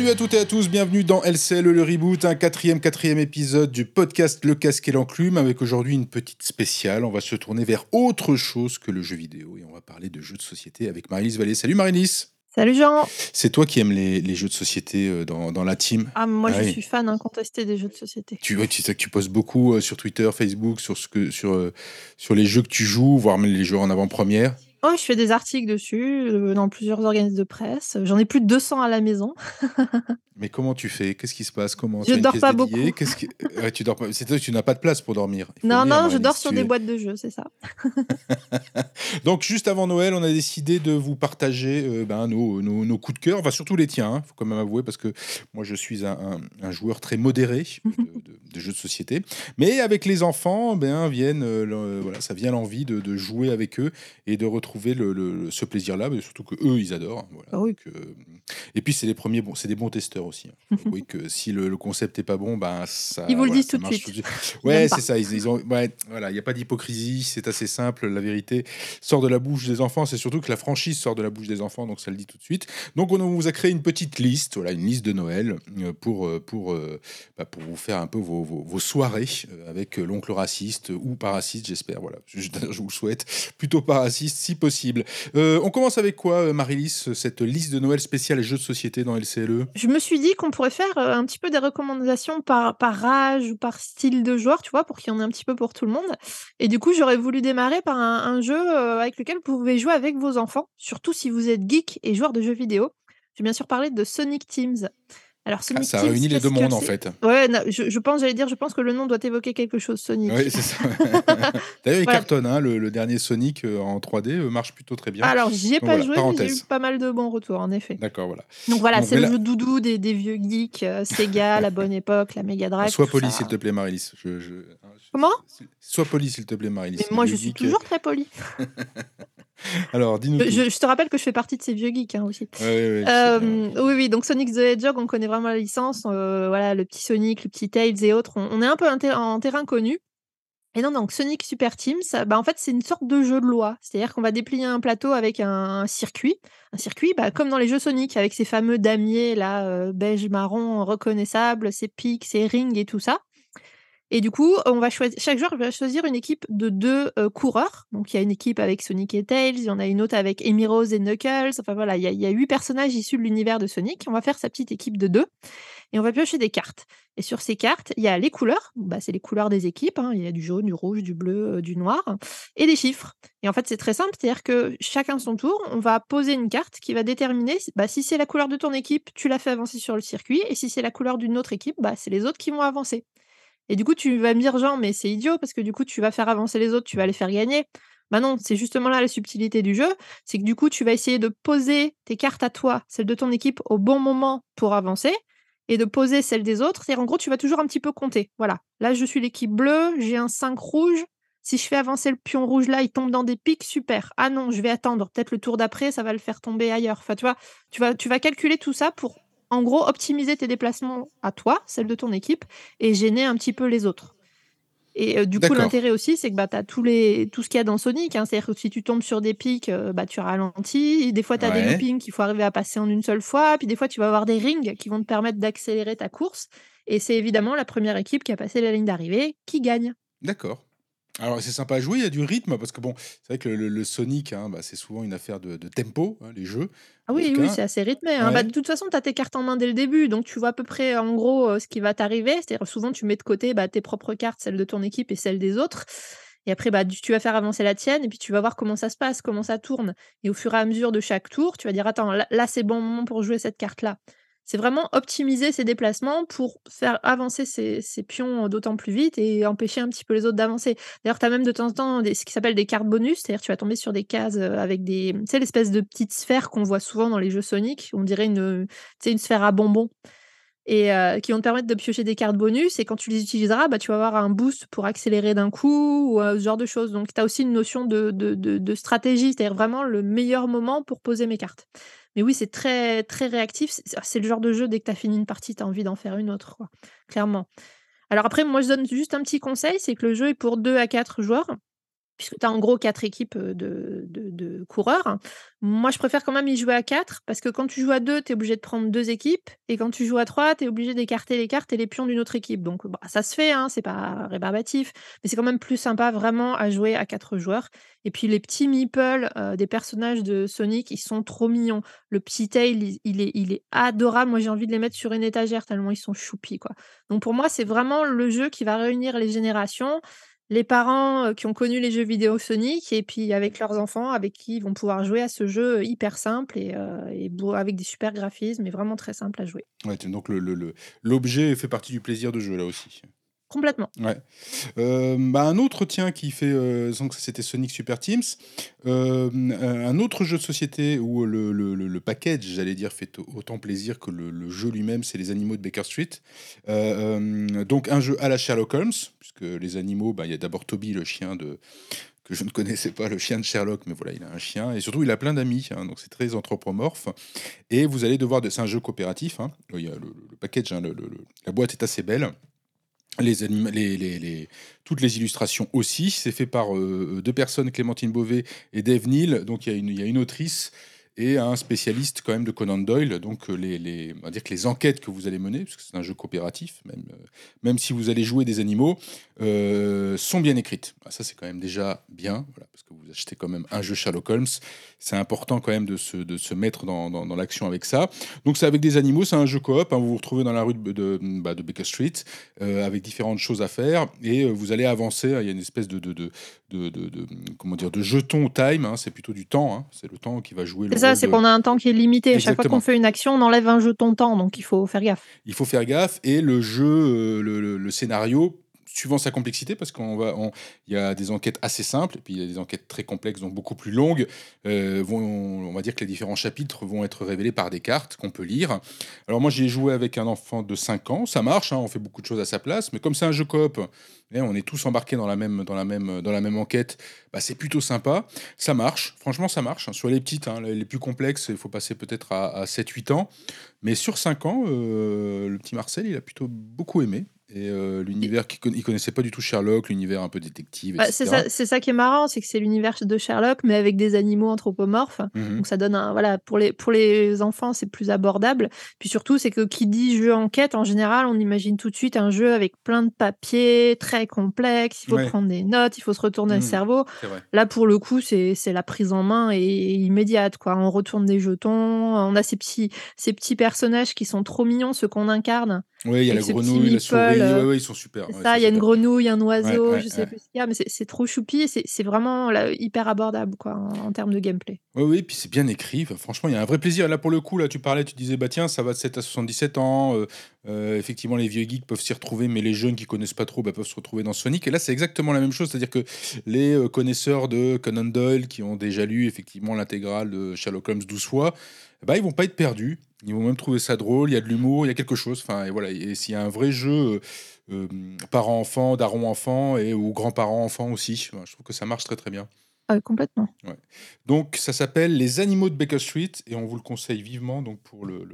Salut à toutes et à tous, bienvenue dans LCL le reboot, un quatrième, quatrième épisode du podcast Le Casque et l'Enclume, avec aujourd'hui une petite spéciale. On va se tourner vers autre chose que le jeu vidéo et on va parler de jeux de société avec Marilys Vallée. Salut Marilys Salut Jean C'est toi qui aimes les, les jeux de société euh, dans, dans la team Ah, moi Ah je oui. suis fan incontesté des jeux de société. tu, ouais, tu sais que tu postes beaucoup euh, sur Twitter, Facebook, sur, ce que, sur, euh, sur les jeux que tu joues, voire même les jeux en avant-première. Oh, je fais des articles dessus, euh, dans plusieurs organismes de presse. J'en ai plus de 200 à la maison. Mais comment tu fais? Qu'est-ce qui se passe? Comment Je dors pas beaucoup. Qu'est-ce qui- Ouais, tu dors pas. C'est toi, tu n'as pas de place pour dormir. Non, non, je dors sur des es- boîtes de jeux, c'est ça. Donc, juste avant Noël, on a décidé de vous partager euh, ben, nos, nos- nos coups de cœur, enfin surtout les tiens, il faut quand même avouer, parce que moi je suis un, un- un joueur très modéré de, de- de jeux de société. Mais avec les enfants, ben, viennent, euh, voilà, ça vient l'envie de, de jouer avec eux et de retrouver le, le- ce plaisir-là, mais surtout que eux ils adorent. voilà. Ah oui. Donc, euh, et puis c'est les premiers, bon, c'est des bons testeurs aussi. hein. Avouer que si le, le concept est pas bon, ben ça. Ils vous le disent tout de suite. Ils Ouais, c'est ça. Ils, ils ont, ouais, voilà, il n'y a pas d'hypocrisie, c'est assez simple. La vérité sort de la bouche des enfants. C'est surtout que la franchise sort de la bouche des enfants, donc ça le dit tout de suite. Donc on vous a créé une petite liste, voilà, une liste de Noël euh, pour euh, pour bah, pour vous faire un peu vos, vos, vos soirées avec l'oncle raciste ou pas raciste, j'espère. Voilà, je, je vous le souhaite, plutôt pas raciste si possible. Euh, on commence avec quoi, euh, Marilys, cette liste de Noël spéciale jeux de société dans LCLE Je me suis dit qu'on pourrait faire euh, un petit peu des recommandations par, par âge ou par style de joueur, tu vois, pour qu'il y en ait un petit peu pour tout le monde. Et du coup, j'aurais voulu démarrer par un, un jeu avec lequel vous pouvez jouer avec vos enfants, surtout si vous êtes geek et joueur de jeux vidéo. Je vais bien sûr parler de Sonic Teams. Alors, Ah, Sonic Ça Teams, réunit les deux mondes en fait. Ouais, non, je, je pense, j'allais dire, je pense que le nom doit évoquer quelque chose, Sonic. Oui, c'est ça. D'ailleurs, il cartonne, hein, le, le dernier Sonic euh, en 3D euh, marche plutôt très bien. Alors, j'y ai Donc pas voilà, joué, mais j'ai parenthèse. eu pas mal de bons retours, en effet. D'accord, voilà. Donc voilà, Donc, c'est le là- jeu doudou des, des vieux geeks, euh, Sega, la bonne époque, la Mega Drive. Sois poli, ça. s'il te plaît, Marilys. Je, je- Comment? Sois poli, s'il te plaît, Marilys. Mais moi, je suis geeks, toujours très poli. Alors, dis-nous. Je, te rappelle que je fais partie de ces vieux geeks hein, aussi. Ouais, ouais, Euh, oui, oui, donc Sonic the Hedgehog, on connaît vraiment la licence. euh, voilà, le petit Sonic, le petit Tails et autres. On, on est un peu en, ter- en terrain connu. Et non, donc Sonic Super Teams, bah, en fait, c'est une sorte de jeu de loi. C'est-à-dire qu'on va déplier un plateau avec un, un circuit. Un circuit, bah, comme dans les jeux Sonic, avec ces fameux damiers là, euh, beige marron reconnaissables, ces pics, ces rings et tout ça. Et du coup, on va choisir, chaque joueur va choisir une équipe de deux euh, coureurs. Donc, il y a une équipe avec Sonic et Tails, il y en a une autre avec Amy Rose et Knuckles. Enfin voilà, il y, a- il y a huit personnages issus de l'univers de Sonic. On va faire sa petite équipe de deux et on va piocher des cartes. Et sur ces cartes, il y a les couleurs. Bah, c'est les couleurs des équipes. hein. Il y a du jaune, du rouge, du bleu, euh, du noir et des chiffres. Et en fait, c'est très simple, c'est-à-dire que chacun son tour, on va poser une carte qui va déterminer bah, si c'est la couleur de ton équipe, tu la fais avancer sur le circuit, et si c'est la couleur d'une autre équipe, bah, c'est les autres qui vont avancer. Et du coup, tu vas me dire, Jean, mais c'est idiot parce que du coup, tu vas faire avancer les autres, tu vas les faire gagner. Bah non, c'est justement là la subtilité du jeu, c'est que du coup, tu vas essayer de poser tes cartes à toi, celles de ton équipe, au bon moment pour avancer, et de poser celles des autres. C'est-à-dire, en gros, tu vas toujours un petit peu compter. Voilà. Là, je suis l'équipe bleue, j'ai un 5 rouge. Si je fais avancer le pion rouge là, il tombe dans des pics, super. Ah non, je vais attendre. Peut-être le tour d'après, ça va le faire tomber ailleurs. Enfin, tu vois, tu vas, tu vas calculer tout ça pour, en gros, optimiser tes déplacements à toi, celles de ton équipe, et gêner un petit peu les autres. Et euh, du coup, l'intérêt aussi, c'est que bah, tu as tous les... tout ce qu'il y a dans Sonic. hein. C'est-à-dire que si tu tombes sur des pics, euh, bah, tu ralentis. Des fois, tu as des loopings qu'il faut arriver à passer en une seule fois. Puis des fois, tu vas avoir des rings qui vont te permettre d'accélérer ta course. Et c'est évidemment la première équipe qui a passé la ligne d'arrivée qui gagne. D'accord. Alors, c'est sympa à jouer, il y a du rythme, parce que bon, c'est vrai que le, Sonic, hein, bah, c'est souvent une affaire de, de tempo, hein, les jeux. Ah oui, oui, c'est assez rythmé. hein. ouais. Bah, de toute façon, tu as tes cartes en main dès le début, donc tu vois à peu près en gros euh, ce qui va t'arriver. C'est-à-dire souvent tu mets de côté bah, tes propres cartes, celles de ton équipe et celles des autres. Et après, bah, tu tu vas faire avancer la tienne et puis tu vas voir comment ça se passe, comment ça tourne. Et au fur et à mesure de chaque tour, tu vas dire attends, là, là, c'est bon moment pour jouer cette carte-là. C'est vraiment optimiser ses déplacements pour faire avancer ses, pions d'autant plus vite et empêcher un petit peu les autres d'avancer. D'ailleurs, tu as même de temps en temps ce qui s'appelle des cartes bonus, c'est-à-dire tu vas tomber sur des cases euh, avec des. Tu l'espèce de petites sphères qu'on voit souvent dans les jeux Sonic, on dirait une, une sphère à bonbons. et euh, qui vont te permettre de piocher des cartes bonus. Et quand tu les utiliseras, bah, tu vas avoir un boost pour accélérer d'un coup ou euh, ce genre de choses. Donc, tu as aussi une notion de- de stratégie, c'est-à-dire vraiment le meilleur moment pour poser mes cartes. Mais oui, c'est très, très réactif. C'est c'est le genre de jeu, dès que tu as fini une partie, tu as envie d'en faire une autre, clairement. Alors après, moi, je donne juste un petit conseil, c'est que le jeu est pour 2 à 4 joueurs. Puisque tu as en gros quatre équipes de, de, coureurs. Moi, je préfère quand même y jouer à quatre, parce que quand tu joues à deux, tu es obligé de prendre deux équipes, et quand tu joues à trois, tu es obligé d'écarter les cartes et les pions d'une autre équipe. Donc, bah, ça se fait, hein, c'est pas rébarbatif, mais c'est quand même plus sympa vraiment à jouer à quatre joueurs. Et puis, les petits meeples des personnages de Sonic, ils sont trop mignons. Le petit Tail, il, est, il est adorable. Moi, j'ai envie de les mettre sur une étagère tellement ils sont choupis, quoi. Donc, pour moi, c'est vraiment le jeu qui va réunir les générations les parents qui ont connu les jeux vidéo Sonic et puis avec leurs enfants avec qui ils vont pouvoir jouer à ce jeu hyper simple et, avec des super graphismes et vraiment très simple à jouer. Ouais, donc l'objet fait partie du plaisir de jeu là aussi. Complètement. Ouais. Euh, bah, un autre, tiens, qui fait. Euh, c'était Sonic Super Teams. Euh, un autre jeu de société où le, le, le, package, j'allais dire, fait autant plaisir que le, jeu lui-même, c'est les animaux de Baker Street. donc, un jeu à la Sherlock Holmes, puisque les animaux, bah, il y a d'abord Toby, le chien de que je ne connaissais pas, le chien de Sherlock, mais voilà, il a un chien, et surtout il a plein d'amis, hein, donc c'est très anthropomorphe. Et vous allez devoir, c'est un jeu coopératif, hein, il y a le, package, hein, la boîte est assez belle, toutes les illustrations aussi. C'est fait par euh, deux personnes, Clémentine Beauvais et Dave Neal. Donc il y a une autrice et un spécialiste quand même de Conan Doyle. Donc euh, les, on va dire que les enquêtes que vous allez mener, parce que c'est un jeu coopératif, même, euh, même si vous allez jouer des animaux, euh, sont bien écrites. Ah, ça c'est quand même déjà bien, parce que vous achetez quand même un jeu Sherlock Holmes. C'est important quand même de se, de se mettre dans, dans, l'action avec ça. Donc c'est avec des animaux, c'est un jeu coop. Hein, vous vous retrouvez dans la rue de, bah, Baker Street avec différentes choses à faire et vous allez avancer. Il y a une espèce de, de, comment dire, de jeton time. Hein, c'est plutôt du temps. Hein. c'est le temps qui va jouer le c'est qu'on a un temps qui est limité. À chaque fois qu'on fait une action, on enlève un jeton temps, donc il faut faire gaffe. Il faut faire gaffe et le jeu, euh, le scénario suivant sa complexité, parce qu'on va, il y a des enquêtes assez simples, et puis il y a des enquêtes très complexes, donc beaucoup plus longues. Euh, vont, on va dire que les différents chapitres vont être révélés par des cartes qu'on peut lire. Alors moi, j'ai joué avec un enfant de 5 ans, ça marche, hein, on fait beaucoup de choses à sa place, mais comme c'est un jeu coop, eh, on est tous embarqués dans la même, dans la même, dans la même enquête, bah, c'est plutôt sympa. Ça marche, franchement, ça marche. Hein. Sur les petites, hein, les plus complexes, il faut passer peut-être à, 7-8 ans. Mais sur 5 ans, euh, le petit Marcel, il a plutôt beaucoup aimé. Et euh, l'univers qu'il connaissait pas du tout Sherlock, l'univers un peu détective. Bah, c'est ça, ça, qui est marrant, c'est que c'est l'univers de Sherlock, mais avec des animaux anthropomorphes. Mmh Donc ça donne un voilà pour les pour les enfants, c'est plus abordable. Puis surtout, c'est que qui dit jeu enquête, en général, on imagine tout de suite un jeu avec plein de papiers, très complexe. Il faut prendre des notes, il faut se retourner le mmh, cerveau. Là, pour le coup, c'est la prise en main et immédiate. Quoi. On retourne des jetons, on a ces petits ces petits personnages qui sont trop mignons, ceux qu'on incarne. Oui, il y a la grenouille, la souris ouais, ils sont super. ça, il y a une grenouille, un oiseau, je sais plus ce qu'il y a, mais c'est trop choupi, c'est vraiment hyper abordable quoi, en, termes de gameplay. Oui, oui, puis c'est bien écrit. franchement, il y a un vrai plaisir. Là, pour le coup, là, tu parlais, tu disais, bah tiens, ça va de 7 à 77 ans. Euh, euh, effectivement, les vieux geeks peuvent s'y retrouver, mais les jeunes qui connaissent pas trop bah, peuvent se retrouver dans Sonic. Et là, c'est exactement la même chose. C'est-à-dire que les euh, connaisseurs de Conan Doyle, qui ont déjà lu effectivement l'intégrale de Sherlock Holmes 12 fois, bah, ils vont pas être perdus. Ils vont même trouver ça drôle, il y a de l'humour, il y a quelque chose. Enfin, et voilà. Et s'il y a un vrai jeu euh, parents-enfants, darons-enfants et ou grands-parents-enfants aussi, je trouve que ça marche très très bien. Ah, complètement. Ouais. Donc ça s'appelle Les Animaux de Baker Street et on vous le conseille vivement donc pour le,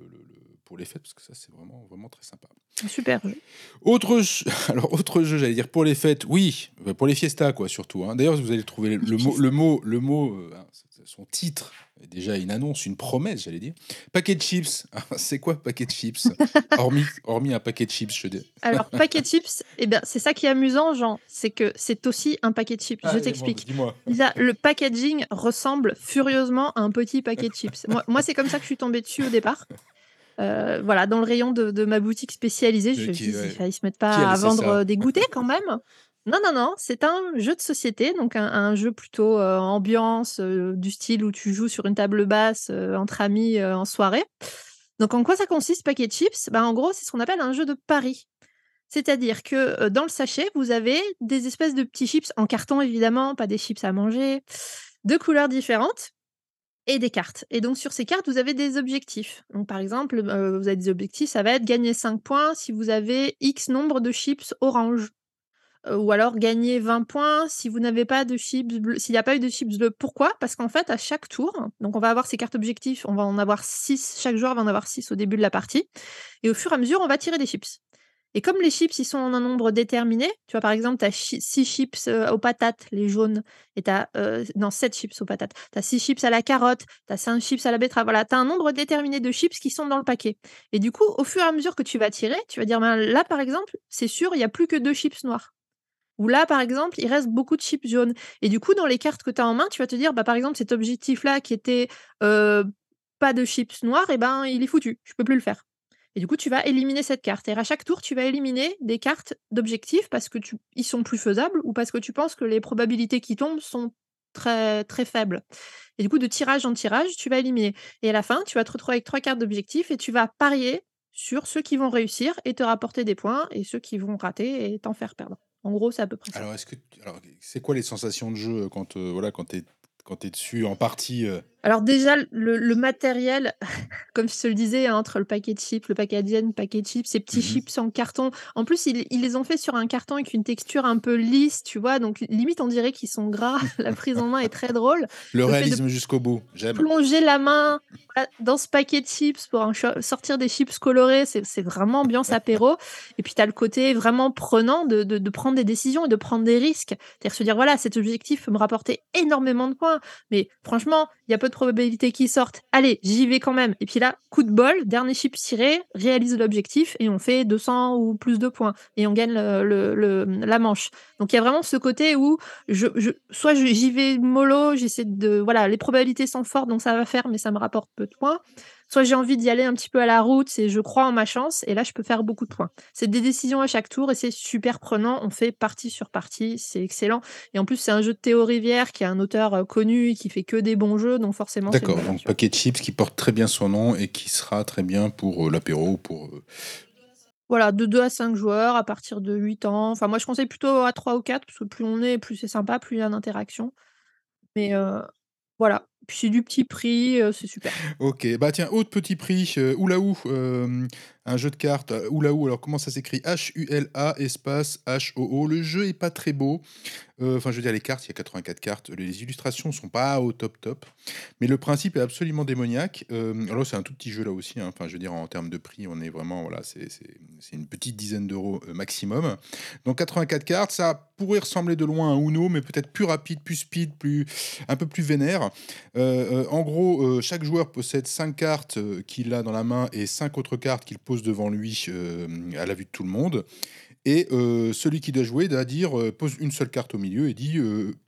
pour les fêtes parce que ça c'est vraiment vraiment très sympa. Super jeu. Autre alors autre jeu j'allais dire pour les fêtes oui bah, pour les fiestas quoi surtout. Hein. D'ailleurs vous allez trouver le, mot le mot le mot euh, hein, son titre déjà une annonce, une promesse, j'allais dire. Paquet de chips. c'est quoi paquet de chips? Hormis, hormis un paquet de chips, je dis. Alors, paquet de chips, eh bien, c'est ça qui est amusant, Jean. C'est que c'est aussi un paquet de chips. je t'explique. le packaging ressemble furieusement à un petit paquet de chips. Moi, c'est comme ça que je suis tombée dessus au départ. Euh, voilà, dans le rayon de, ma boutique spécialisée, je me suis dit, il se mettent pas à vendre des goûters quand même. Non, non, non, c'est un jeu de société, donc un, jeu plutôt euh, ambiance, euh, du style où tu joues sur une table basse euh, entre amis en soirée. Donc en quoi ça consiste, Paquet Chips? Bah, En gros, c'est ce qu'on appelle un jeu de pari. C'est-à-dire que dans le sachet, vous avez des espèces de petits chips en carton, évidemment, pas des chips à manger, de couleurs différentes et des cartes. Et donc sur ces cartes, vous avez des objectifs. Donc par exemple, vous avez des objectifs, ça va être gagner 5 points si vous avez X nombre de chips orange ou alors gagner 20 points si vous n'avez pas de chips s'il n'y a pas eu de chips bleus. Pourquoi? Parce qu'en fait, à chaque tour, donc on va avoir ces cartes objectifs, on va en avoir 6, chaque joueur va en avoir 6 au début de la partie, et au fur et à mesure, on va tirer des chips. Et comme les chips, ils sont en un nombre déterminé, tu vois, par exemple, tu as 6 chips, heu, aux patates, les jaunes et tu as, non 7 chips aux patates. Tu as 6 chips à la carotte, tu as 5 chips à la betterave. Voilà, tu as un nombre déterminé de chips qui sont dans le paquet et du coup, au fur et à mesure que tu vas tirer, tu vas dire: «Ben, là, par exemple, c'est sûr, il y a plus que 2 chips noirs». Ou là, par exemple, il reste beaucoup de chips jaunes et du coup, dans les cartes que tu as en main, tu vas te dire: «Bah, par exemple, cet objectif-là qui était, heu, pas de chips noirs et ben, il est foutu, je peux plus le faire». Et du coup, tu vas éliminer cette carte et à chaque tour, tu vas éliminer des cartes d'objectifs parce que tu ils sont plus faisables ou parce que tu penses que les probabilités qui tombent sont très, très faibles. Et du coup, de tirage en tirage, tu vas éliminer et à la fin, tu vas te retrouver avec 3 cartes d'objectifs et tu vas parier sur ceux qui vont réussir et te rapporter des points et ceux qui vont rater et t'en faire perdre. En gros, c'est à peu près ça. Alors, que alors, c'est quoi les sensations de jeu quand, heu, voilà, quand tu es quand es dessus en partie, heu? Alors déjà, le le matériel, comme je te le disais, hein, entre le paquet de chips, le packaging, le paquet de chips, ces petits Mmh chips en carton. En plus, ils ils les ont fait sur un carton avec une texture un peu lisse, tu vois? Donc limite, on dirait qu'ils sont gras. La prise en main est très drôle. Le réalisme jusqu'au bout, j'aime. plonger la main, dans ce paquet de chips pour sortir des chips colorés, c'est c'est vraiment ambiance apéro et puis tu as le côté vraiment prenant de de de prendre des décisions et de prendre des risques. C'est-à-dire se dire: «Voilà, cet objectif peut me rapporter énormément de points, mais franchement, il y a peu de probabilités qu'il sorte. Allez, j'y vais quand même» et puis là, coup de bol, dernier chips tiré, réalise l'objectif et on fait 200 ou plus de points et on gagne la manche. Donc il y a vraiment ce côté où je soit j'y vais mollo, j'essaie de voilà, les probabilités sont fortes donc ça va faire, mais ça me rapporte peu de points. Soit j'ai envie d'y aller un petit peu à la route, c'est je crois en ma chance et là je peux faire beaucoup de points. C'est des décisions à chaque tour et c'est super prenant, on fait partie sur partie, c'est excellent et en plus c'est un jeu de Théo Rivière qui est un auteur, heu, connu et qui fait que des bons jeux donc forcément D'accord, donc paquet de chips qui porte très bien son nom et qui sera très bien pour, heu, l'apéro ou pour, heu Voilà, de 2 à 5 joueurs à partir de 8 ans. Enfin moi je conseille plutôt à 3 ou 4 parce que plus on est, plus c'est sympa, plus il y a d'interaction. Mais voilà, puis c'est du petit prix, heu, c'est super. OK, bah tiens, autre petit prix, heu, Hula-Hou, hem, un jeu de cartes, heu, Hula-Hou, alors comment ça s'écrit? H-U-L-A espace H-O-O. Le jeu est pas très beau, enfin je veux dire les cartes, il y a 84 cartes, les illustrations sont pas au top, top, mais le principe est absolument démoniaque. Alors c'est un tout petit jeu là aussi, hein, enfin je veux dire en termes de prix, on est vraiment voilà, c'est une petite dizaine d'euros, maximum. Donc 84 cartes, ça pourrait ressembler de loin à un Uno, mais peut-être plus rapide, plus speed, plus un peu plus vénère. Heu heu, en gros, heu, chaque joueur possède 5 cartes, qu'il a dans la main et 5 autres cartes qu'il pose devant lui, à la vue de tout le monde. Et celui qui doit jouer doit dire, pose une seule carte au milieu et dit,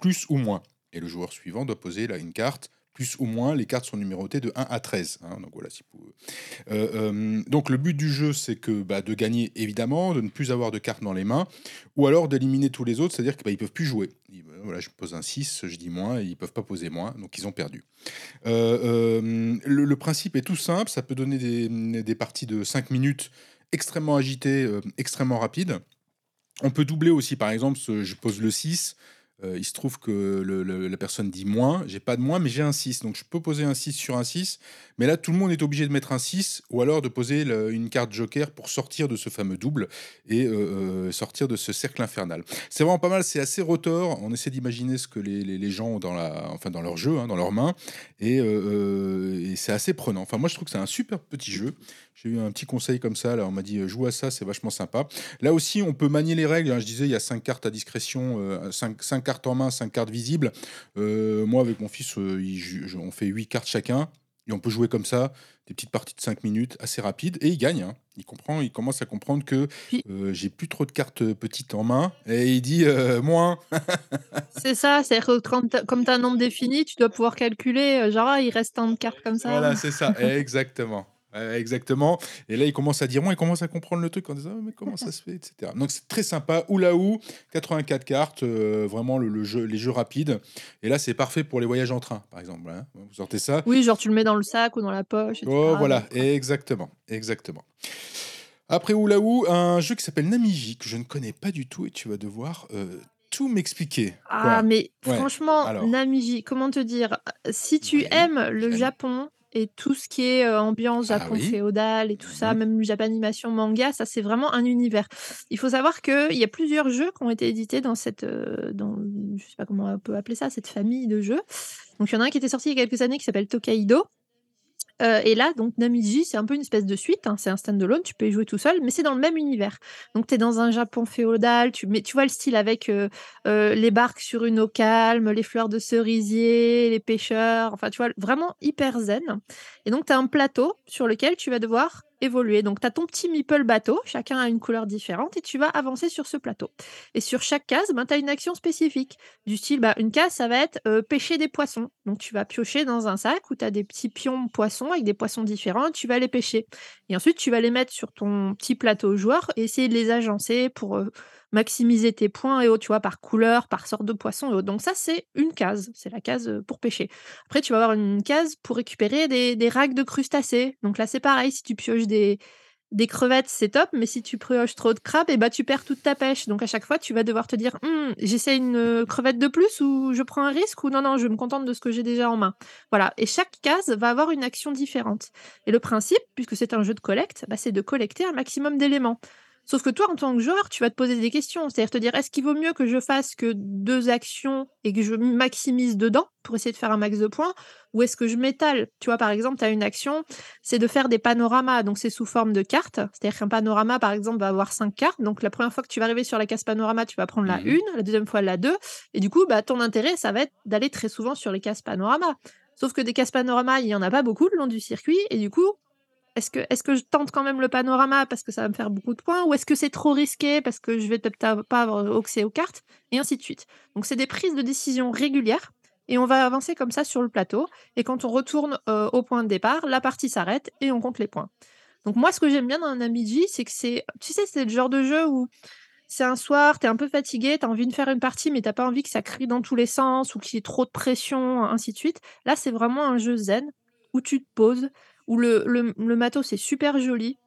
«Plus ou moins» et le joueur suivant doit poser là une carte, plus ou moins. Les cartes sont numérotées de 1 à 13, hein, heu, hem, donc le but du jeu, c'est que, bah, de gagner évidemment, de ne plus avoir de cartes dans les mains ou alors d'éliminer tous les autres, c'est-à-dire que, bah, ils peuvent plus jouer. Ils voilà, je pose un 6, je dis moins ils peuvent pas poser moins, donc ils ont perdu. Le principe est tout simple, ça peut donner des, parties de 5 minutes extrêmement agitées, extrêmement rapides. On peut doubler aussi, par exemple, je pose le 6, heu, il se trouve que la personne dit moins, j'ai pas de moins, mais j'ai un 6, donc je peux poser un 6 sur un 6, mais là, tout le monde est obligé de mettre un 6 ou alors de poser une carte joker pour sortir de ce fameux double et heu heu, sortir de ce cercle infernal. C'est vraiment pas mal, c'est assez rotor, on essaie d'imaginer ce que les les gens ont dans dans leur jeu, hein, dans leurs mains et c'est assez prenant. Enfin moi, je trouve que c'est un super petit jeu. J'ai eu un petit conseil comme ça, là, on m'a dit: «Joue à ça, c'est vachement sympa». Là aussi, on peut manier les règles, hein. Je disais, il y a 5 cartes à discrétion, heu, 5- 5 cartes en main, 5 cartes visibles. Heu, moi, avec mon fils, il ju on fait 8 cartes chacun et on peut jouer comme ça, des petites parties de 5 minutes assez rapides et il gagne, hein. Il comprend, il commence à comprendre que, heu, j'ai plus trop de cartes, petites en main et il dit, heu: «Moins». C'est ça, as comme tu as un nombre défini, tu dois pouvoir calculer, genre: «Ah, il reste tant de cartes comme ça». Voilà, c'est ça, exactement. Ouais, exactement et là, il commence à dire moins, il commence à comprendre le truc en disant: «Ah mais comment ça se fait?» et cetera. Donc c'est très sympa, Hula-Hou, 84 cartes, heu, vraiment le le jeu les jeux rapides et là, c'est parfait pour les voyages en train, par exemple, hein. Vous sortez ça Oui, genre tu le mets dans le sac ou dans la poche et oh voilà, exactement, exactement. Après Hula-Hou, un jeu qui s'appelle Namiji, que je ne connais pas du tout et tu vas devoir, heu, tout m'expliquer. Ah Quoi? mais Ouais, franchement, alors? Namiji, comment te dire? Si tu aimes le. Japon et tout ce qui est, ambiance Ah Japon oui. féodal et tout Mmh ça, mh. même Japanimation, manga, ça c'est vraiment un univers. Il faut savoir qu'il y a plusieurs jeux qui ont été édités dans cette, dans je sais pas comment on peut appeler ça, cette famille de jeux. Donc il y en a un qui était sorti il y a quelques années qui s'appelle Tokaido euh, et là, donc Namiji, c'est un peu une espèce de suite, hein, c'est un stand-alone, tu peux y jouer tout seul, mais c'est dans le même univers. Donc tu es dans un Japon féodal, tu, mais tu vois le style avec euh, euh, les barques sur une eau calme, les fleurs de cerisier, les pêcheurs, enfin tu vois, vraiment hyper zen. Et donc tu as un plateau sur lequel tu vas devoir évoluer. Donc, tu as ton petit meeple bateau, chacun a une couleur différente, et tu vas avancer sur ce plateau. Et sur chaque case, ben, tu as une action spécifique. Du style, bah, une case, ça va être euh, pêcher des poissons. Donc, tu vas piocher dans un sac où tu as des petits pions poissons avec des poissons différents, tu vas les pêcher. Et ensuite, tu vas les mettre sur ton petit plateau joueur et essayer de les agencer pour euh, maximiser tes points et autres, tu vois, par couleur, par sorte de poisson et autres. Donc ça, c'est une case, c'est la case euh, pour pêcher. Après, tu vas avoir une case pour récupérer des, des racks de crustacés. Donc là, c'est pareil, si tu pioches des, des crevettes, c'est top, mais si tu pioches trop de crabes, et eh bah, tu perds toute ta pêche. Donc à chaque fois, tu vas devoir te dire, «Hum, j'essaie une euh, crevette de plus ou je prends un risque ou non, non, je me contente de ce que j'ai déjà en main. Voilà. Et chaque case va avoir une action différente. Et le principe, puisque c'est un jeu de collecte, bah, c'est de collecter un maximum d'éléments. Sauf que toi, en tant que joueur, tu vas te poser des questions. C'est-à-dire te dire, est-ce qu'il vaut mieux que je fasse que deux actions et que je maximise dedans pour essayer de faire un max de points Ou est-ce que je m'étale? Tu vois, par exemple, tu as une action, c'est de faire des panoramas. Donc, c'est sous forme de cartes. C'est-à-dire qu'un panorama, par exemple, va avoir cinq cartes. Donc, la première fois que tu vas arriver sur la case panorama, tu vas prendre la mmh une, la deuxième fois la deux. Et du coup, bah, ton intérêt, ça va être d'aller très souvent sur les cases panorama. Sauf que des cases panorama, il n'y en a pas beaucoup le long du circuit. Et du coup, est-ce que, je tente quand même le panorama parce que ça va me faire beaucoup de points ou est-ce que c'est trop risqué parce que je vais peut-être pas avoir accès aux cartes et ainsi de suite. Donc c'est des prises de décision régulières et on va avancer comme ça sur le plateau et quand on retourne euh, au point de départ, la partie s'arrête et on compte les points. Donc moi ce que j'aime bien dans un Amiji, c'est que c'est tu sais c'est le genre de jeu où c'est un soir, tu es un peu fatigué, tu as envie de faire une partie mais t'as pas envie que ça crie dans tous les sens ou qu'il y ait trop de pression ainsi de suite. Là, c'est vraiment un jeu zen où tu te poses, où le, le, le matos est super joli,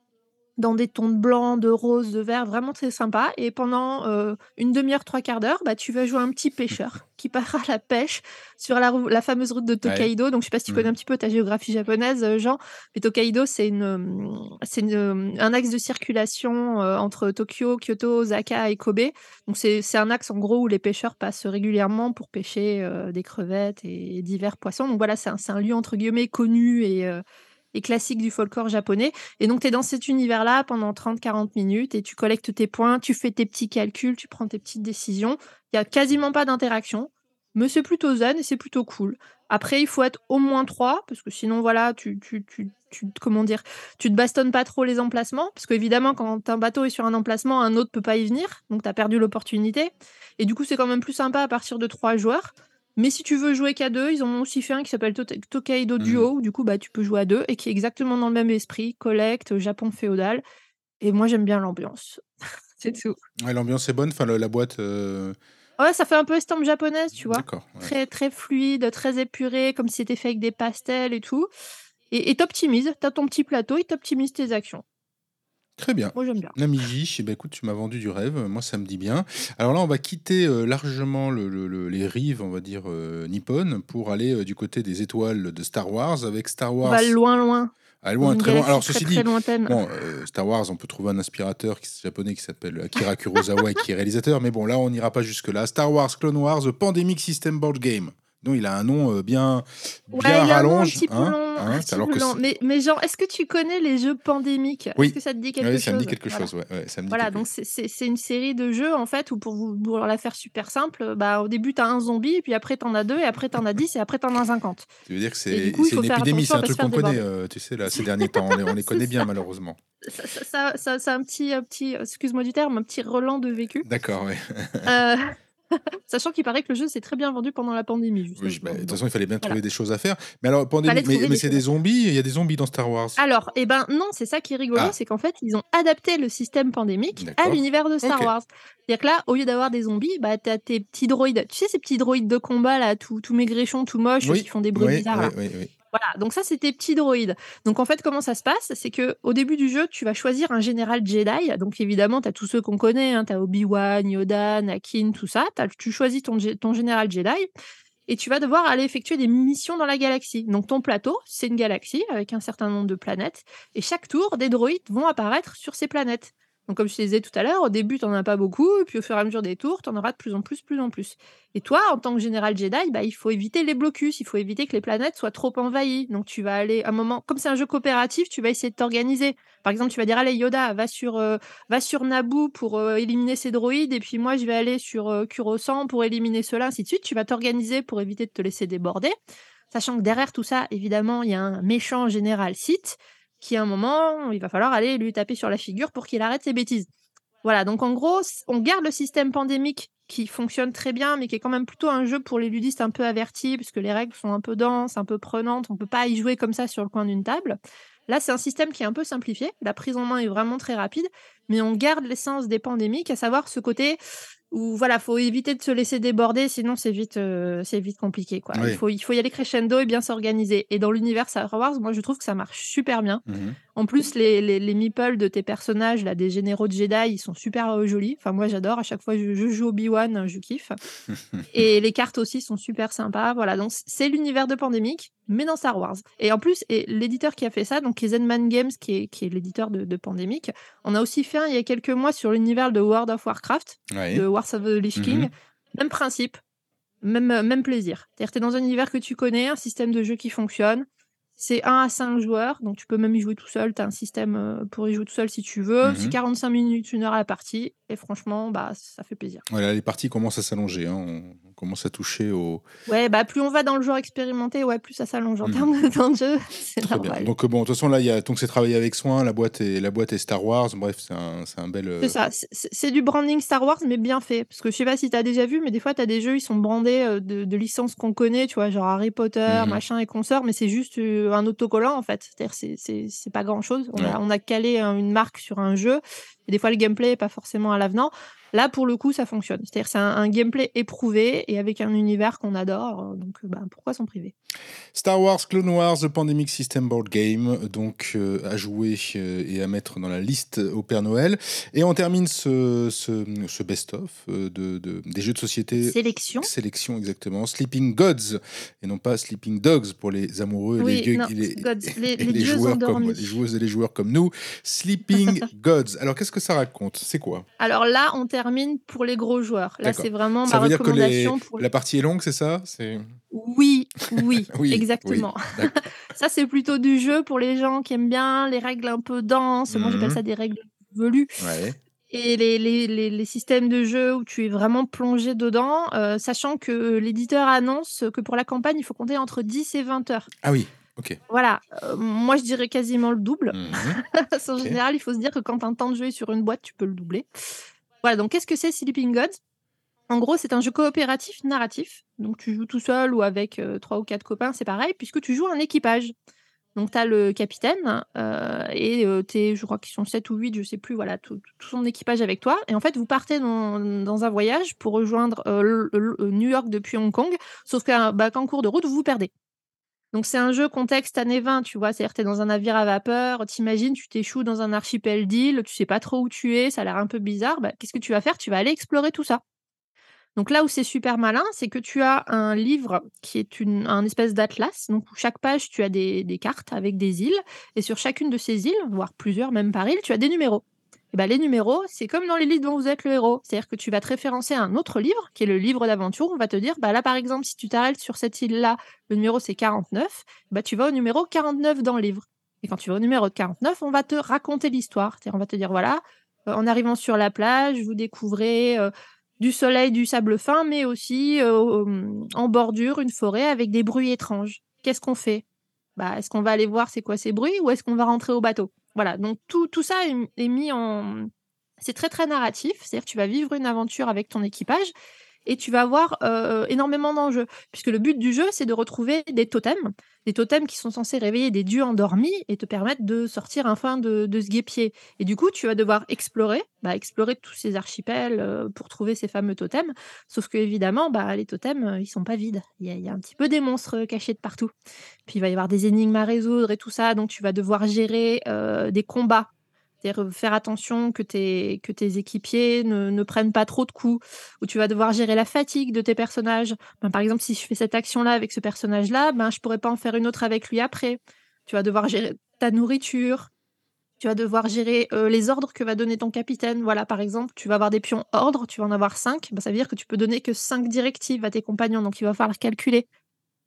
dans des tons de blanc, de rose, de vert, vraiment très sympa. Et pendant euh, une demi-heure, trois quarts d'heure, bah, tu vas jouer un petit pêcheur qui part à la pêche sur la, la fameuse route de Tokaido. Donc, je sais pas si tu connais mmh. un petit peu ta géographie japonaise, euh, Jean, mais Tokaido, c'est une, c'est un axe de circulation euh, entre Tokyo, Kyoto, Osaka et Kobe. Donc, c'est un axe en gros où les pêcheurs passent régulièrement pour pêcher des crevettes et, divers poissons. Donc, voilà, c'est un, un, lieu entre guillemets connu et et classiques du folklore japonais. Et donc, tu es dans cet univers-là pendant 30-40 minutes et tu collectes tes points, tu fais tes petits calculs, tu prends tes petites décisions. Il y a quasiment pas d'interaction, mais c'est plutôt zen et c'est plutôt cool. Après, il faut être au moins trois, parce que sinon, voilà, tu, tu, tu, tu, comment dire, tu te bastonnes pas trop les emplacements, parce qu'évidemment, quand un bateau est sur un emplacement, un autre peut pas y venir, donc tu as perdu l'opportunité. Et du coup, c'est quand même plus sympa à partir de trois joueurs. Mais si tu veux jouer qu'à deux, ils ont aussi fait un qui s'appelle Tokaido mmh. Duo, où du coup, bah, tu peux jouer à deux et qui est exactement dans le même esprit, collecte, Japon féodal. Et moi, j'aime bien l'ambiance. c'est tout. Ouais, l'ambiance est bonne, enfin, la, boîte. Euh, ouais, ça fait un peu estampe japonaise, tu vois. Très, très fluide, très épuré, comme si c'était fait avec des pastels et tout. Et t'optimises, t'as ton petit plateau, il t'optimise tes actions. Très bien. Moi, j'aime bien. Namiji, eh ben, écoute, tu m'as vendu du rêve. Moi, ça me dit bien. Alors là, on va quitter euh, largement le, les rives, on va dire, euh, nippon, pour aller euh, du côté des étoiles de Star Wars avec Star Wars. On va loin, loin. Ah, loin, très loin. Alors, ceci dit, bon, Star Wars, on peut trouver un aspirateur qui, japonais qui s'appelle Akira Kurosawa et qui est réalisateur, mais bon, là, on n'ira pas jusque-là. Star Wars Clone Wars, The Pandemic System Board Game. Non, il a un nom euh, bien, bien rallonge. Hein, hein, alors que mais, mais genre, est-ce que tu connais les jeux pandémiques? Oui. Est-ce que ça te dit quelque oui, chose ça me dit quelque chose. Ouais, ça me dit voilà, donc c'est une série de jeux en fait où pour vous pour la faire super simple, bah au début t'as un zombie, et puis après t'en as deux, et après t'en as dix, et après t'en as cinquante. Tu veux dire que c'est une épidémie, c'est un truc qu'on connaît, euh, tu sais, là, ces derniers temps, on les, on les connaît bien malheureusement. Ça, ça, ça, un petit, un petit excuse-moi du terme, un petit relan de vécu. D'accord, oui. Sachant qu'il paraît que le jeu s'est très bien vendu pendant la pandémie. Oui, bah, de toute façon, il fallait bien trouver des choses à faire. Mais alors, pandémie, mais, c'est des zombies, il y a des zombies dans Star Wars. Alors, eh ben non, c'est ça qui est rigolo, ah. c'est qu'en fait, ils ont adapté le système pandémique à l'univers de Star Wars. C'est-à-dire que là, au lieu d'avoir des zombies, bah, t'as tes petits droïdes. Tu sais, ces petits droïdes de combat, là, tout, tout maigrichons, tout moches, qui font des bruits bizarres. Oui, oui, voilà, donc ça c'était petits droïdes. Donc en fait, comment ça se passe? C'est que au début du jeu, tu vas choisir un général Jedi. Donc évidemment, tu as tous ceux qu'on connaît, hein, tu as Obi-Wan, Yoda, Anakin, tout ça. tu choisis ton général Jedi et tu vas devoir aller effectuer des missions dans la galaxie. Donc ton plateau, c'est une galaxie avec un certain nombre de planètes et chaque tour, des droïdes vont apparaître sur ces planètes. Donc, comme je te disais tout à l'heure, au début, tu n'en as pas beaucoup, et puis au fur et à mesure des tours, tu en auras de plus en plus, plus en plus. Et toi, en tant que général Jedi, bah, il faut éviter les blocus, il faut éviter que les planètes soient trop envahies. Donc, tu vas aller, à un moment, comme c'est un jeu coopératif, tu vas essayer de t'organiser. Par exemple, tu vas dire, allez, Yoda, va sur, euh, va sur Naboo pour euh, éliminer ces droïdes, et puis moi, je vais aller sur euh, Kurosan pour éliminer cela, ainsi de suite. Tu vas t'organiser pour éviter de te laisser déborder. Sachant que derrière tout ça, évidemment, il y a un méchant général Sith qui, à un moment, il va falloir aller lui taper sur la figure pour qu'il arrête ses bêtises. Voilà, donc en gros, on garde le système pandémique qui fonctionne très bien, mais qui est quand même plutôt un jeu pour les ludistes un peu avertis, puisque les règles sont un peu denses, un peu prenantes, on ne peut pas y jouer comme ça sur le coin d'une table. Là, c'est un système qui est un peu simplifié, la prise en main est vraiment très rapide, mais on garde l'essence des pandémiques, à savoir ce côté où voilà, faut éviter de se laisser déborder, sinon c'est vite, euh, c'est vite compliqué. Quoi. Il, faut, il faut y aller crescendo et bien s'organiser. Et dans l'univers Star Wars, moi je trouve que ça marche super bien. Mmh en plus, les, les, les, meeples de tes personnages, là, des généraux de Jedi, ils sont super euh, jolis. Enfin, moi j'adore. À chaque fois je, je joue Obi-Wan, je kiffe. et les cartes aussi sont super sympas. Voilà, donc c'est l'univers de Pandémique, mais dans Star Wars. Et en plus, et l'éditeur qui a fait ça, donc Zenman Games, qui est, qui est l'éditeur de, de Pandémique, on a aussi fait un il y a quelques mois sur l'univers de World of Warcraft, de Wars of the Lich King. Mhm. Même principe, même, même plaisir. C'est-à-dire tu es dans un univers que tu connais, un système de jeu qui fonctionne. C'est 1 à 5 joueurs, donc tu peux même y jouer tout seul. Tu as un système euh, pour y jouer tout seul si tu veux. C'est 45 mhm. minutes, une heure à la partie. Et franchement, bah, ça fait plaisir. Voilà, les parties commencent à s'allonger. Hein commence à toucher au. Ouais, bah plus on va dans le genre expérimenté, ouais, plus ça s'allonge en hmm. termes de temps de jeu. C'est normal. Donc bon, de toute façon là, y a donc c'est travaillé avec soin. La boîte est la boîte est Star Wars. Bref, c'est un, un bel. Euh, c'est ça. C'est du branding Star Wars, mais bien fait. Parce que je sais pas si tu as déjà vu, mais des fois tu as des jeux, ils sont brandés euh, de, de licences qu'on connaît, tu vois, genre Harry Potter, mhm. machin et consorts, mais c'est juste euh, un autocollant en fait. C'est-à-dire c'est pas grand chose. On, a, on a calé une marque sur un jeu. Des fois le gameplay est pas forcément à l'avenant. Là, pour le coup, ça fonctionne. C'est-à-dire c'est un, gameplay éprouvé et avec un univers qu'on adore. Euh, donc, euh, bah, pourquoi s'en priver? Star Wars Clone Wars The Pandemic System Board Game, donc euh, à jouer et à mettre dans la liste au Père Noël. Et on termine ce, ce, best-of de, des jeux de société. Sélection. Sélection, exactement. Sleeping Gods, et non pas Sleeping Dogs pour les amoureux et les, les, joueurs comme, les joueuses et les joueurs comme nous. Sleeping Gods. Alors, qu'est-ce que ça raconte? C'est quoi? Alors là, on termine termine pour les gros joueurs. Là, c'est vraiment ma recommandation. pour... La partie est longue, c'est ça? Oui, oui, oui, exactement. ça, c'est plutôt du jeu pour les gens qui aiment bien les règles un peu denses. Moi, j'appelle mhm. ça des règles velues. Et les, les, les, systèmes de jeu où tu es vraiment plongé dedans, euh, sachant que l'éditeur annonce que pour la campagne, il faut compter entre 10 et 20 heures. Ah oui, ok. Voilà, euh, moi je dirais quasiment le double. Mhm. en général, il faut se dire que quand un temps de jeu est sur une boîte, tu peux le doubler. Voilà, donc qu'est-ce que c'est Sleeping Gods? En gros, c'est un jeu coopératif narratif. Donc tu joues tout seul ou avec euh, trois ou quatre copains, c'est pareil, puisque tu joues un équipage. Donc tu as le capitaine euh, et euh, es, je crois qu'ils sont 7 ou 8, je sais plus, voilà, tout, son équipage avec toi. Et en fait, vous partez dans, un voyage pour rejoindre New York depuis Hong Kong, sauf bah, qu'en cours de route, vous vous perdez. Donc c'est un jeu contexte années 20, tu vois, c'est-à-dire es dans un navire à vapeur, t'imagines, tu t'échoues dans un archipel d'îles, tu sais pas trop où tu es, ça a l'air un peu bizarre, bah, qu'est-ce que tu vas faire? Tu vas aller explorer tout ça. Donc là où c'est super malin, c'est que tu as un livre qui est une, un espèce d'atlas. Donc chaque page, tu as des, des, cartes avec des îles. Et sur chacune de ces îles, voire plusieurs même par île, tu as des numéros. Et bah, les numéros, c'est comme dans les livres dont vous êtes le héros. C'est-à-dire que tu vas te référencer à un autre livre, qui est le livre d'aventure. On va te dire, bah là, par exemple, si tu t'arrêtes sur cette île-là, le numéro c'est 49, bah tu vas au numéro 49 dans le livre. Et quand tu vas au numéro 49, on va te raconter l'histoire. On va te dire, voilà, euh, en arrivant sur la plage, vous découvrez euh, du soleil, du sable fin, mais aussi euh, en bordure, une forêt avec des bruits étranges. Qu'est-ce qu'on fait? Bah, Est-ce qu'on va aller voir c'est quoi ces bruits ou est-ce qu'on va rentrer au bateau? Voilà, donc tout, tout ça est, mis en... C'est très très narratif, c'est-à-dire tu vas vivre une aventure avec ton équipage et tu vas avoir euh, énormément d'enjeux, puisque le but du jeu, c'est de retrouver des totems, des totems qui sont censés réveiller des dieux endormis et te permettre de sortir enfin de, de ce guépier. Et du coup, tu vas devoir explorer, bah, explorer tous ces archipels euh, pour trouver ces fameux totems, sauf que évidemment, bah, les totems, euh, ils sont pas vides. Il y, a, un petit peu des monstres cachés de partout. Puis il va y avoir des énigmes à résoudre et tout ça, donc tu vas devoir gérer des combats euh, faire attention que tes, que tes équipiers ne, prennent pas trop de coups, ou tu vas devoir gérer la fatigue de tes personnages. Ben, par exemple, si je fais cette action-là avec ce personnage-là, ben, je pourrais pas en faire une autre avec lui après. Tu vas devoir gérer ta nourriture. Tu vas devoir gérer, heu, les ordres que va donner ton capitaine. Voilà, par exemple, tu vas avoir des pions ordres, tu vas en avoir 5, bah, ça veut dire que tu peux donner que 5 directives à tes compagnons, donc il va falloir calculer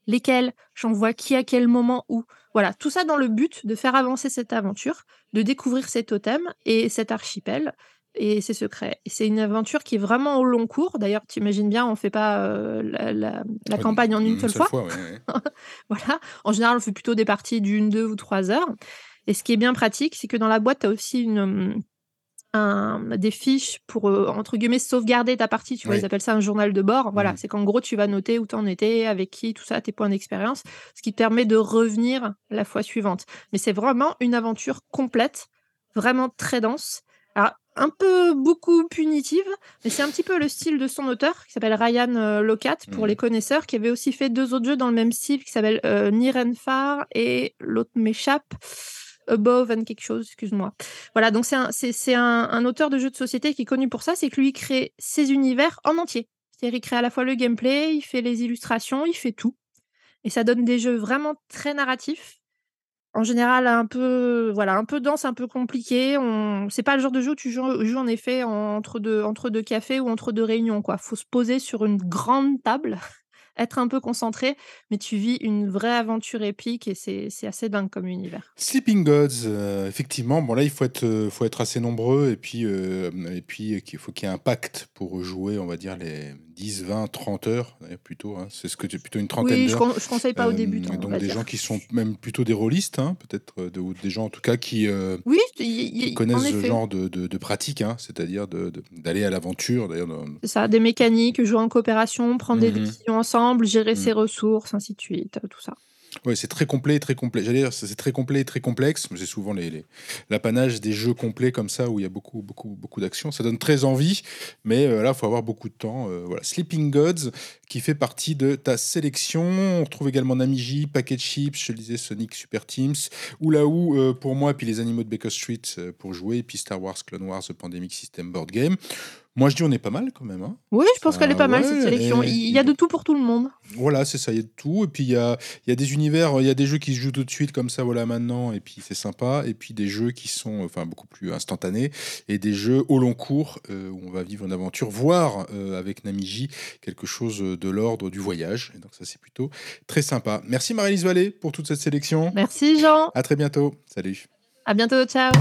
lesquelles, j'envoie qui à quel moment, où. Voilà, tout ça dans le but de faire avancer cette aventure, de découvrir ces totems et cet archipel et ses secrets. Et c'est une aventure qui est vraiment au long cours. D'ailleurs, tu imagines bien, on fait pas, heu, la la la Ouais, campagne en une une seule seule fois. fois, ouais, ouais. Voilà, en général, on fait plutôt des parties d'1, 2 ou 3 heures et ce qui est bien pratique, c'est que dans la boîte, tu as aussi une, hem, un des fiches pour, heu, entre guillemets «sauvegarder ta partie», tu vois? Ils appellent ça un journal de bord. Voilà, Mmh. c'est qu'en gros, tu vas noter où tu en étais, avec qui, tout ça, tes points d'expérience, ce qui te permet de revenir la fois suivante. Mais c'est vraiment une aventure complète, vraiment très dense. Alors, un peu beaucoup punitive, mais c'est un petit peu le style de son auteur qui s'appelle Ryan, heu, Laukat pour Mmh. les connaisseurs, qui avait aussi fait 2 autres jeux dans le même style qui s'appellent, heu, Near and Far et l'autre m'échappe, Above and quelque chose, excuse-moi. Voilà, donc c'est un c'est un un auteur de jeux de société qui est connu pour ça, c'est que lui, il crée ses univers en entier. C'est-à-dire, il crée à la fois le gameplay, il fait les illustrations, il fait tout et ça donne des jeux vraiment très narratifs. En général, un peu, voilà, un peu dense, un peu compliqué. On c'est pas le genre de jeu où tu joues en effet entre 2 entre 2 cafés ou entre 2 réunions, quoi. Faut se poser sur une grande table, être un peu concentré, mais tu vis une vraie aventure épique et c'est assez dingue comme univers. Sleeping Gods, heu, effectivement, bon là, il faut être, heu, faut être assez nombreux et puis, hem et puis qu'il faut qu'il y ait un pacte pour jouer, on va dire les 10-20-30 heures, ouais, plutôt, hein. C'est ce que tu plutôt une trentaine Oui, je d'heures. con je conseille pas aux débutants, on donc va des dire. gens qui sont même plutôt des rôlistes, hein, peut-être, heu, de ou des gens en tout cas qui, Oui, y y connaissent en ce genre de de de pratique, hein, c'est-à-dire d'aller à l'aventure C'est ça, des mécaniques, jouer en coopération, prendre des Mmh mh. décisions ensemble, gérer Mmh. ses ressources, ainsi de suite, tout ça. Ouais, c'est très complet, très complet. J'allais dire, c'est très complet et très complexe, c'est souvent l'apanage des jeux complets comme ça où il y a beaucoup, beaucoup, beaucoup d'action. Ça donne très envie, mais heu, là, il faut avoir beaucoup de temps, heu, voilà. Sleeping Gods qui fait partie de ta sélection. On retrouve également Namiji, Packet Chips, je le disais, Sonic Super Teams, Oulaou, heu, pour moi, puis Les Animaux de Baker Street, heu, pour jouer, et puis Star Wars Clone Wars The Pandemic System Board Game. Moi, je dis on est pas mal quand même, hein. Oui, je pense qu'elle est Ça pas mal cette sélection. et Il y a de tout pour tout le monde. voilà, c'est ça, il y a de tout et puis il y a il y a des univers, il y a des jeux qui se jouent tout de suite comme ça, voilà, maintenant et puis c'est sympa et puis des jeux qui sont, enfin, beaucoup plus instantanés et des jeux au long cours, heu, où on va vivre une aventure, voire, heu, avec Namiji, quelque chose, de l'ordre du voyage et donc ça, c'est plutôt très sympa. Merci Maryse Vallée pour toute cette sélection. Merci Jean. À très bientôt. Salut. À bientôt, ciao.